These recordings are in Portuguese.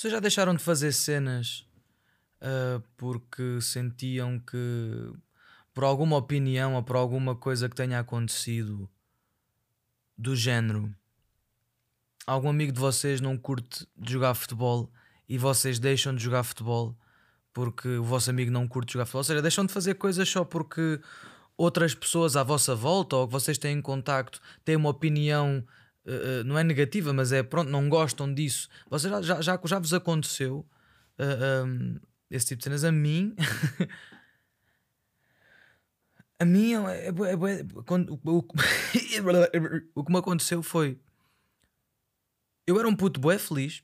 Vocês já deixaram de fazer cenas uh, porque sentiam que por alguma opinião ou por alguma coisa que tenha acontecido do género algum amigo de vocês não curte de jogar futebol e vocês deixam de jogar futebol porque o vosso amigo não curte jogar futebol, ou seja, deixam de fazer coisas só porque outras pessoas à vossa volta ou que vocês têm em contacto têm uma opinião uh, não é negativa, mas é pronto, não gostam disso. Vocês já, já, já, já vos aconteceu uh, um, esse tipo de cenas a mim. a mim é, é, é, quando, o, o, o que me aconteceu foi eu era um puto bué feliz,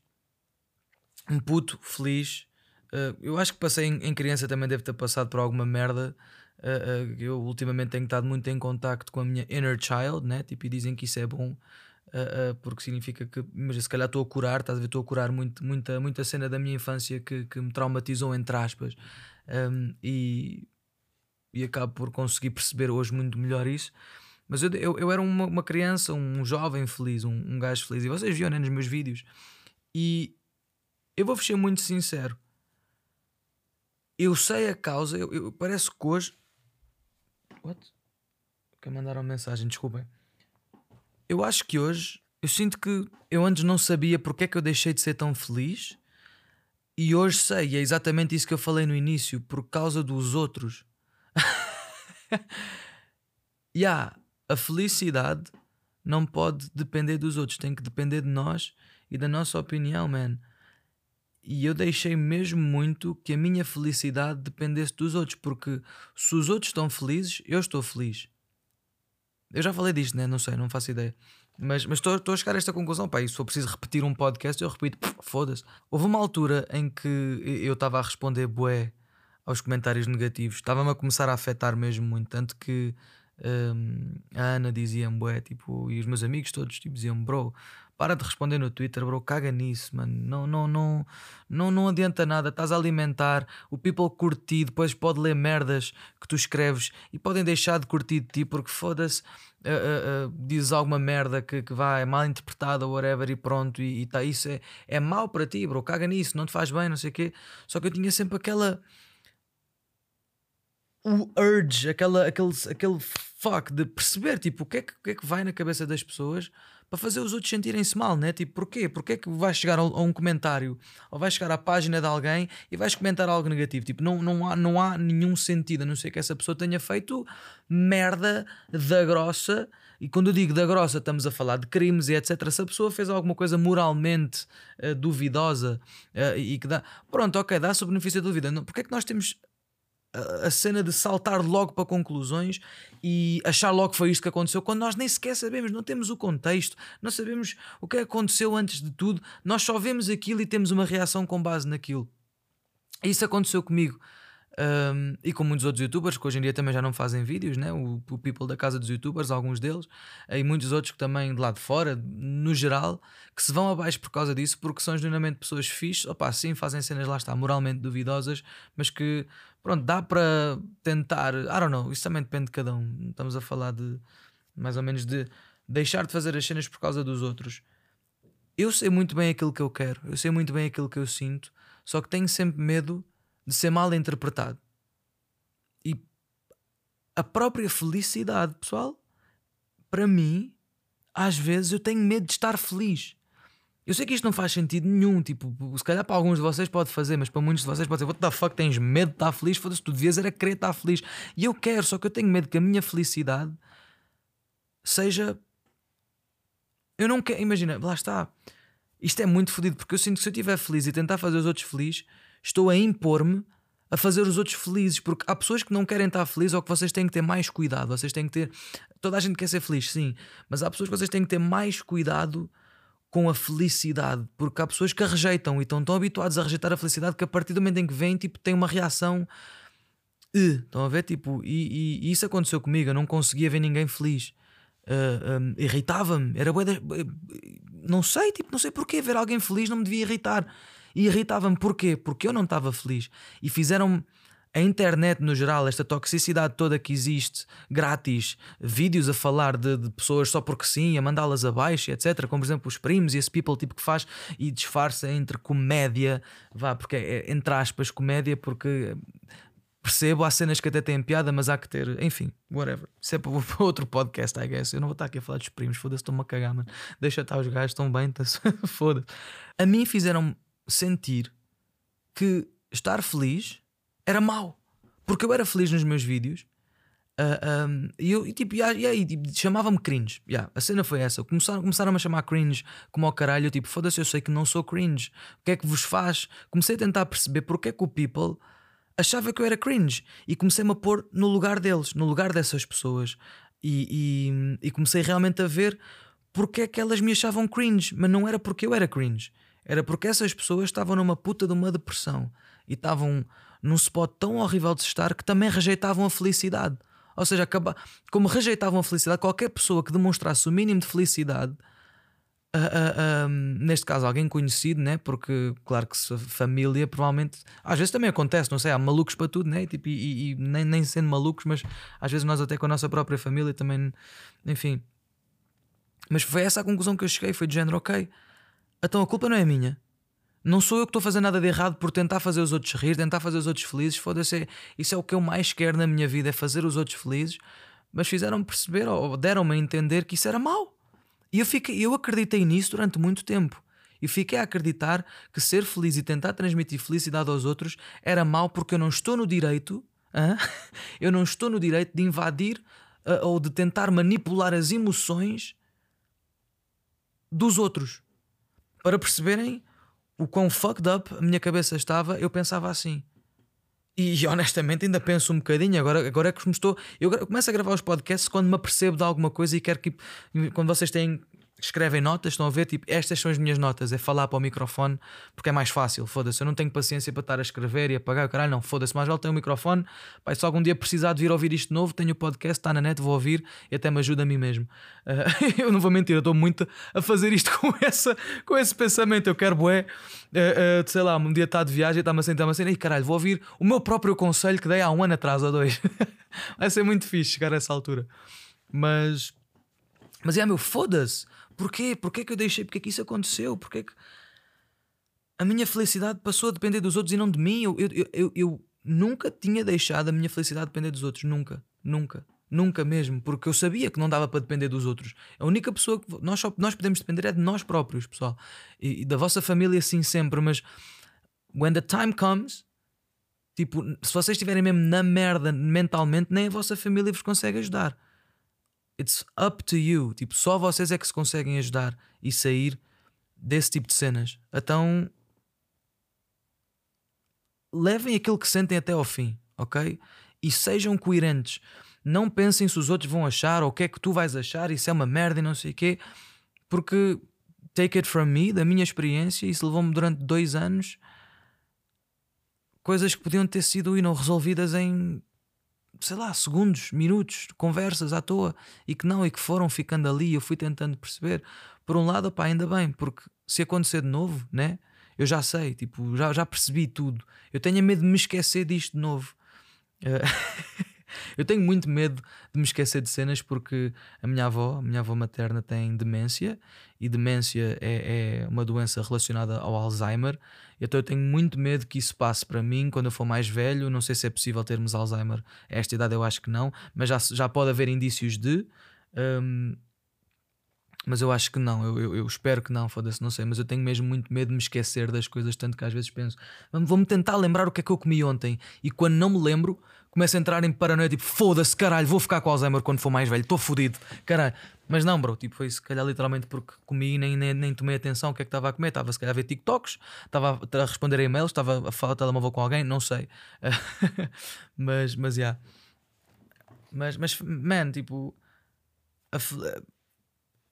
um puto feliz. Uh, eu acho que passei em, em, criança também deve ter passado por alguma merda. Uh, uh, eu ultimamente tenho estado muito em contacto com a minha inner child, né? Tipo, e dizem que isso é bom. Porque significa que, mas se calhar estou a curar, estás a ver? Estou a curar muito, muita, muita cena da minha infância que, que me traumatizou, entre aspas, um, e, e acabo por conseguir perceber hoje muito melhor isso. Mas eu, eu, eu era uma, uma, criança, um jovem feliz, um, um gajo feliz. E vocês viram né, nos meus vídeos. E eu vou ser muito sincero. Eu sei a causa. Eu, eu parece que hoje. What? Que mandaram mensagem, desculpem. Eu acho que hoje. Eu sinto que eu antes não sabia porque é que eu deixei de ser tão feliz. E hoje sei, e é exatamente isso que eu falei no início, por causa dos outros. yeah, a felicidade não pode depender dos outros, tem que depender de nós e da nossa opinião, man. E eu deixei mesmo muito que a minha felicidade dependesse dos outros, porque se os outros estão felizes, eu estou feliz. Eu já falei disto, né? Não sei, não faço ideia. Mas estou a chegar a esta conclusão. Pá, e se for preciso repetir um podcast, eu repito, foda-se. Houve uma altura em que eu estava a responder bué aos comentários negativos, estava-me a começar a afetar mesmo muito. Tanto que um, a Ana dizia-me, bué, tipo, e os meus amigos todos tipo, diziam bro, para de responder no Twitter, bro, caga nisso, mano. Não, não, não, não, não adianta nada. Estás a alimentar. O people curtir, depois pode ler merdas que tu escreves e podem deixar de curtir de ti porque foda-se, uh, uh, uh, dizes alguma merda que, que vai, é mal interpretada whatever e pronto. E, e tá, isso é, é mau para ti, bro, caga nisso, não te faz bem, não sei o quê. Só que eu tinha sempre aquela o urge, aquela, aquele, aquele fuck de perceber tipo, o que, é que, o que é que vai na cabeça das pessoas para fazer os outros sentirem-se mal, né? Tipo, porquê? Porquê é que vais chegar a um comentário ou vais chegar à página de alguém e vais comentar algo negativo? Tipo, não, não, há, não há nenhum sentido, a não ser que essa pessoa tenha feito merda da grossa. E quando eu digo da grossa, estamos a falar de crimes e etc. Se a pessoa fez alguma coisa moralmente uh, duvidosa uh, e que dá. Pronto, ok, dá-se o benefício da dúvida. Porquê é que nós temos a cena de saltar logo para conclusões e achar logo que foi isto que aconteceu, quando nós nem sequer sabemos, não temos o contexto, não sabemos o que aconteceu antes de tudo, nós só vemos aquilo e temos uma reação com base naquilo. Isso aconteceu comigo um, e com muitos outros youtubers que hoje em dia também já não fazem vídeos, né? o, o people da casa dos youtubers, alguns deles, e muitos outros que também de lá de fora, no geral, que se vão abaixo por causa disso, porque são genuinamente pessoas fixes, opá, sim, fazem cenas lá está, moralmente duvidosas, mas que pronto, dá para tentar, I don't know, isso também depende de cada um. Estamos a falar de mais ou menos de deixar de fazer as cenas por causa dos outros. Eu sei muito bem aquilo que eu quero, eu sei muito bem aquilo que eu sinto, só que tenho sempre medo de ser mal interpretado. E a própria felicidade, pessoal, para mim, às vezes eu tenho medo de estar feliz. Eu sei que isto não faz sentido nenhum, tipo, se calhar para alguns de vocês pode fazer, mas para muitos de vocês pode ser, what the fuck, tens medo de estar feliz? Foda-se, tu devias era querer estar feliz. E eu quero, só que eu tenho medo que a minha felicidade seja. Eu não quero, imagina, lá está. Isto é muito fodido, porque eu sinto que se eu estiver feliz e tentar fazer os outros felizes, estou a impor-me a fazer os outros felizes, porque há pessoas que não querem estar felizes ou que vocês têm que ter mais cuidado. Vocês têm que ter. Toda a gente quer ser feliz, sim, mas há pessoas que vocês têm que ter mais cuidado com a felicidade, porque há pessoas que a rejeitam e estão tão habituados a rejeitar a felicidade que a partir do momento em que vem, tipo, tem uma reação. Uh, estão a ver? Tipo, e, e, e, isso aconteceu comigo, eu não conseguia ver ninguém feliz. Uh, um, irritava-me, era boa. Não sei, tipo, não sei porquê. Ver alguém feliz não me devia irritar. E irritava-me porquê? Porque eu não estava feliz. E fizeram a internet no geral, esta toxicidade toda que existe, grátis, vídeos a falar de, de pessoas só porque sim, a mandá-las abaixo, etc. Como por exemplo os primos e esse people tipo que faz e disfarça entre comédia, vá, porque é, entre aspas, comédia, porque percebo, há cenas que até têm piada, mas há que ter, enfim, whatever. Isso é para outro podcast, I guess. Eu não vou estar aqui a falar dos primos, foda-se, estou-me a cagar, mano. Deixa estar os gajos, estão bem, tá foda-se. A mim fizeram sentir que estar feliz era mau. Porque eu era feliz nos meus vídeos. Uh, um, e eu, e, tipo, e, aí tipo, chamava-me cringe. Yeah, a cena foi essa. Começaram, começaram a chamar cringe como ao caralho. Eu, tipo, foda-se, eu sei que não sou cringe. O que é que vos faz? Comecei a tentar perceber porque é que o people achava que eu era cringe. E comecei-me a pôr no lugar deles, no lugar dessas pessoas. E, e, e comecei realmente a ver porque é que elas me achavam cringe. Mas não era porque eu era cringe. Era porque essas pessoas estavam numa puta de uma depressão. E estavam num spot tão horrível de estar que também rejeitavam a felicidade. Ou seja, acaba... como rejeitavam a felicidade, qualquer pessoa que demonstrasse o mínimo de felicidade, uh, uh, uh, neste caso alguém conhecido, né? porque claro que família provavelmente às vezes também acontece, não sei, há malucos para tudo, né? tipo, e, e, e nem, nem sendo malucos, mas às vezes nós até com a nossa própria família também, enfim. Mas foi essa a conclusão que eu cheguei: foi de género, ok, então a culpa não é minha não sou eu que estou a fazer nada de errado por tentar fazer os outros rir, tentar fazer os outros felizes. Foda-se, isso é o que eu mais quero na minha vida, é fazer os outros felizes. Mas fizeram-me perceber, ou deram-me a entender que isso era mau. E eu, fiquei, eu acreditei nisso durante muito tempo. E fiquei a acreditar que ser feliz e tentar transmitir felicidade aos outros era mau porque eu não estou no direito, hein? eu não estou no direito de invadir uh, ou de tentar manipular as emoções dos outros. Para perceberem o quão fucked up a minha cabeça estava, eu pensava assim. E honestamente ainda penso um bocadinho. Agora, agora é que me estou. Eu começo a gravar os podcasts quando me apercebo de alguma coisa e quero que. Quando vocês têm escrevem notas, estão a ver, tipo, estas são as minhas notas, é falar para o microfone porque é mais fácil, foda-se, eu não tenho paciência para estar a escrever e apagar, caralho, não, foda-se, mais vale ter um microfone, pai, se algum dia precisar de vir ouvir isto novo, tenho o podcast, está na net, vou ouvir e até me ajuda a mim mesmo. Uh, eu não vou mentir, eu estou muito a fazer isto com, essa, com esse pensamento, eu quero bué, uh, uh, sei lá, um dia está de viagem, está-me a sentar-me assim, e caralho, vou ouvir o meu próprio conselho que dei há um ano atrás ou dois. Vai ser muito fixe chegar a essa altura. Mas, mas é meu, foda-se Porquê? Porquê que eu deixei? Porquê que isso aconteceu? Porquê que a minha felicidade passou a depender dos outros e não de mim? Eu, eu, eu, eu nunca tinha deixado a minha felicidade depender dos outros. Nunca. Nunca. Nunca mesmo. Porque eu sabia que não dava para depender dos outros. A única pessoa que nós, só, nós podemos depender é de nós próprios, pessoal. E, e da vossa família, sim, sempre. Mas when the time comes, tipo, se vocês estiverem mesmo na merda mentalmente, nem a vossa família vos consegue ajudar. It's up to you. Tipo, só vocês é que se conseguem ajudar e sair desse tipo de cenas. Então, levem aquilo que sentem até ao fim, ok? E sejam coerentes. Não pensem se os outros vão achar ou o que é que tu vais achar, isso é uma merda e não sei o quê, porque take it from me, da minha experiência, isso levou-me durante dois anos coisas que podiam ter sido e não resolvidas em sei lá, segundos, minutos, conversas à toa e que não, e que foram ficando ali. Eu fui tentando perceber. Por um lado, pá, ainda bem, porque se acontecer de novo, né? Eu já sei, tipo, já, já percebi tudo. Eu tenho medo de me esquecer disto de novo. Eh, eu tenho muito medo de me esquecer de cenas porque a minha avó, a minha avó materna, tem demência e demência é, é uma doença relacionada ao Alzheimer. Então eu tenho muito medo que isso passe para mim quando eu for mais velho. Não sei se é possível termos Alzheimer a esta idade, eu acho que não, mas já, já pode haver indícios de. Um, mas eu acho que não, eu, eu, eu espero que não, foda-se, não sei, mas eu tenho mesmo muito medo de me esquecer das coisas, tanto que às vezes penso, vou-me tentar lembrar o que é que eu comi ontem, e quando não me lembro, começo a entrar em paranoia, tipo, foda-se, caralho, vou ficar com Alzheimer quando for mais velho, estou fodido, caralho. Mas não, bro, tipo, foi se calhar literalmente porque comi e nem, nem, nem tomei atenção o que é que estava a comer, estava se calhar a ver TikToks, estava a responder a e-mails, estava a falar telemóvel com alguém, não sei. mas, mas, já. Yeah. Mas, mas, man, tipo, a,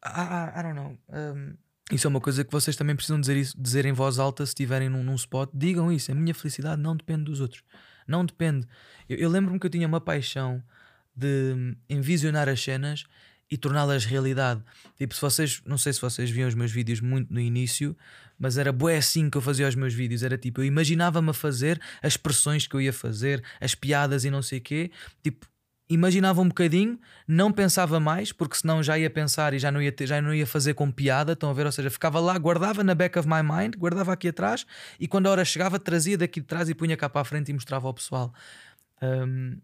I, I don't know. Um, isso é uma coisa que vocês também precisam dizer, isso, dizer em voz alta se estiverem num, num spot. Digam isso. A minha felicidade não depende dos outros. Não depende. Eu, eu lembro-me que eu tinha uma paixão de envisionar as cenas e torná-las realidade. Tipo, se vocês, não sei se vocês viam os meus vídeos muito no início, mas era bué assim que eu fazia os meus vídeos. Era tipo, eu imaginava-me a fazer as expressões que eu ia fazer, as piadas e não sei o quê. Tipo, imaginava um bocadinho, não pensava mais, porque senão já ia pensar e já não ia, ter, já não ia fazer com piada. Estão a ver? Ou seja, ficava lá, guardava na back of my mind, guardava aqui atrás e quando a hora chegava, trazia daqui de trás e punha cá para a frente e mostrava ao pessoal. Um,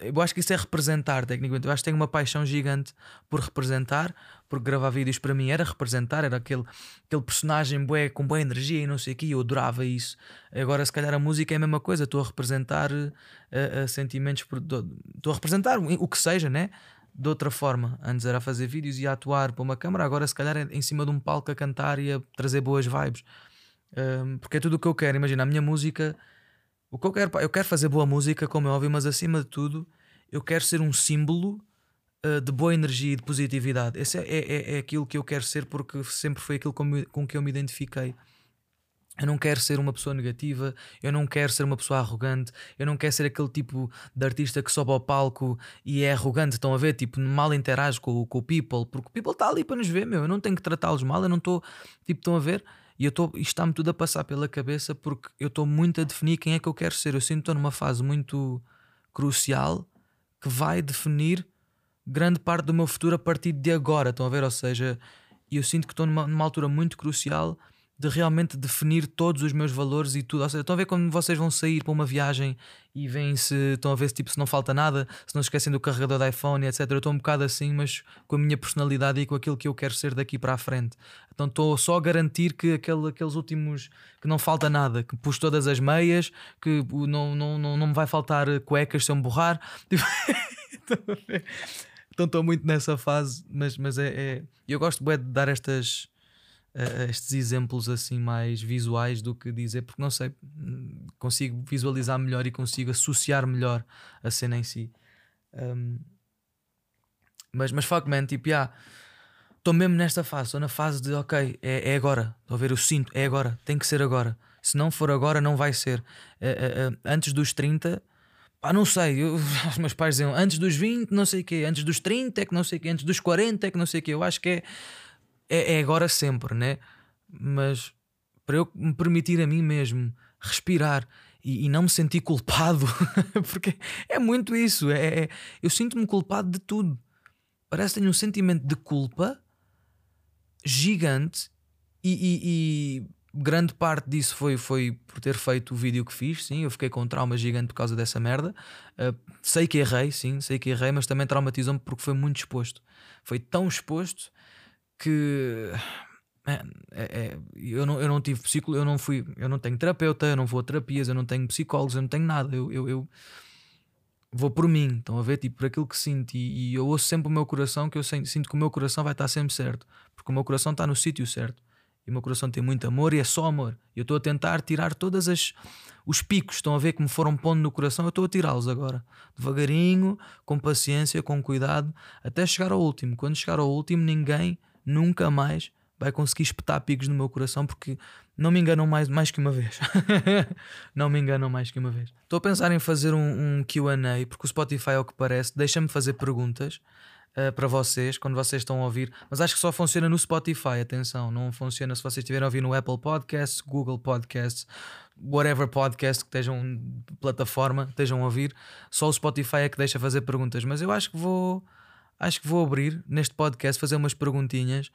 eu acho que isso é representar, tecnicamente. Eu acho que tenho uma paixão gigante por representar, porque gravar vídeos para mim era representar, era aquele, aquele personagem bué, com boa energia e não sei o que, eu adorava isso. Agora, se calhar, a música é a mesma coisa, estou a representar uh, uh, sentimentos, estou a representar o que seja, né? De outra forma. Antes era fazer vídeos e a atuar para uma câmera, agora, se calhar, é em cima de um palco a cantar e a trazer boas vibes. Um, porque é tudo o que eu quero. Imagina, a minha música o que eu quero, eu quero fazer boa música, como é óbvio, mas acima de tudo, eu quero ser um símbolo uh, de boa energia e de positividade. Esse é, é, é, é, aquilo que eu quero ser porque sempre foi aquilo com, com que eu me identifiquei. Eu não quero ser uma pessoa negativa, eu não quero ser uma pessoa arrogante, eu não quero ser aquele tipo de artista que sobe ao palco e é arrogante. Estão a ver? Tipo, mal interage com, com o people, porque o people está ali para nos ver, meu. Eu não tenho que tratá-los mal, eu não estou. Tipo, estão a ver? E eu isto está-me tudo a passar pela cabeça porque eu estou muito a definir quem é que eu quero ser. Eu sinto que estou numa fase muito crucial que vai definir grande parte do meu futuro a partir de agora. Estão a ver? Ou seja, eu sinto que estou numa, numa altura muito crucial de realmente definir todos os meus valores e tudo. Ou seja, estão a ver quando vocês vão sair para uma viagem e veem se estão a ver se, tipo, se não falta nada, se não esquecem do carregador da iPhone, etc. Eu estou um bocado assim, mas com a minha personalidade e com aquilo que eu quero ser daqui para a frente. Então estou só a garantir que aquele, aqueles últimos que não falta nada, que pus todas as meias, que não, não, não, não me vai faltar cuecas se eu me borrar. então estou muito nessa fase, mas, mas é, é... eu gosto de dar estas uh, estes exemplos assim mais visuais do que dizer, porque não sei, consigo visualizar melhor e consigo associar melhor a cena em si. Um, mas, mas fuck man, tipo, yeah, estou mesmo nesta fase, estou na fase de ok, é, é agora, estou a ver, eu sinto, é agora, tem que ser agora. Se não for agora, não vai ser. Uh, uh, antes dos 30, pá, não sei, eu, os meus pais diziam antes dos 20, não sei o quê, antes dos 30 é que não sei o quê, antes dos 40 é que não sei o quê. Eu acho que é é, é agora sempre, né? Mas para eu me permitir a mim mesmo respirar e, e não me sentir culpado, porque é muito isso. É, é eu sinto-me culpado de tudo. Parece que tenho um sentimento de culpa gigante e, e, e, grande parte disso foi, foi por ter feito o vídeo que fiz. Sim, eu fiquei com um trauma gigante por causa dessa merda. Uh, sei que errei, sim, sei que errei, mas também traumatizou-me porque foi muito exposto. Foi tão exposto que é, é, eu, não, eu não tive psicólogo, eu não fui, eu não tenho terapeuta, eu não vou a terapias, eu não tenho psicólogos, eu não tenho nada, eu, eu, eu vou por mim, estão a ver, tipo, por aquilo que sinto, e, e, eu ouço sempre o meu coração, que eu sinto que o meu coração vai estar sempre certo, porque o meu coração está no sítio certo, e o meu coração tem muito amor e é só amor. Eu estou a tentar tirar todas as os picos, estão a ver que me foram pondo no coração, eu estou a tirá-los agora, devagarinho, com paciência, com cuidado, até chegar ao último. Quando chegar ao último, ninguém nunca mais vai conseguir espetar picos no meu coração porque não me enganam mais, mais que uma vez. não me enganam mais que uma vez. Estou a pensar em fazer um, um QA, porque o Spotify, ao que parece, deixa-me fazer perguntas uh, para vocês quando vocês estão a ouvir, mas acho que só funciona no Spotify. Atenção, não funciona se vocês estiverem a ouvir no Apple Podcasts, Google Podcasts, whatever podcast que estejam plataforma, estejam a ouvir. Só o Spotify é que deixa fazer perguntas, mas eu acho que vou acho que vou abrir neste podcast, fazer umas perguntinhas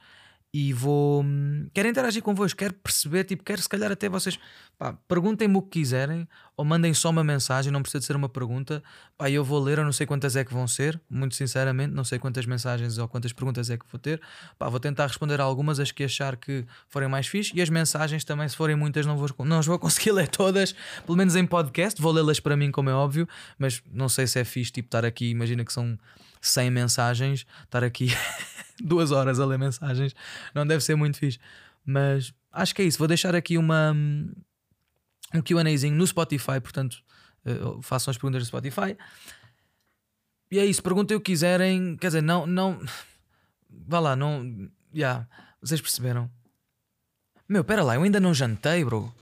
e vou. Hum, quero interagir convosco, quero perceber, tipo, quero se calhar até vocês. Pá, perguntem-me o que quiserem ou mandem só uma mensagem, não precisa de ser uma pergunta. Pá, eu vou ler, eu não sei quantas é que vão ser, muito sinceramente, não sei quantas mensagens ou quantas perguntas é que vou ter. Pá, vou tentar responder algumas, as que achar que forem mais fixe e as mensagens também, se forem muitas, não, vou, não as vou conseguir ler todas, pelo menos em podcast. Vou lê-las para mim, como é óbvio, mas não sei se é fixe, tipo, estar aqui, imagina que são 100 mensagens, estar aqui duas horas a ler mensagens, não deve ser muito fixe. Mas acho que é isso. Vou deixar aqui uma, um QAzinho no Spotify, portanto, uh, façam as perguntas no Spotify. E é isso, perguntem o que quiserem. Quer dizer, não. não vá lá, não. Já, yeah, vocês perceberam. Meu, pera lá, eu ainda não jantei, bro.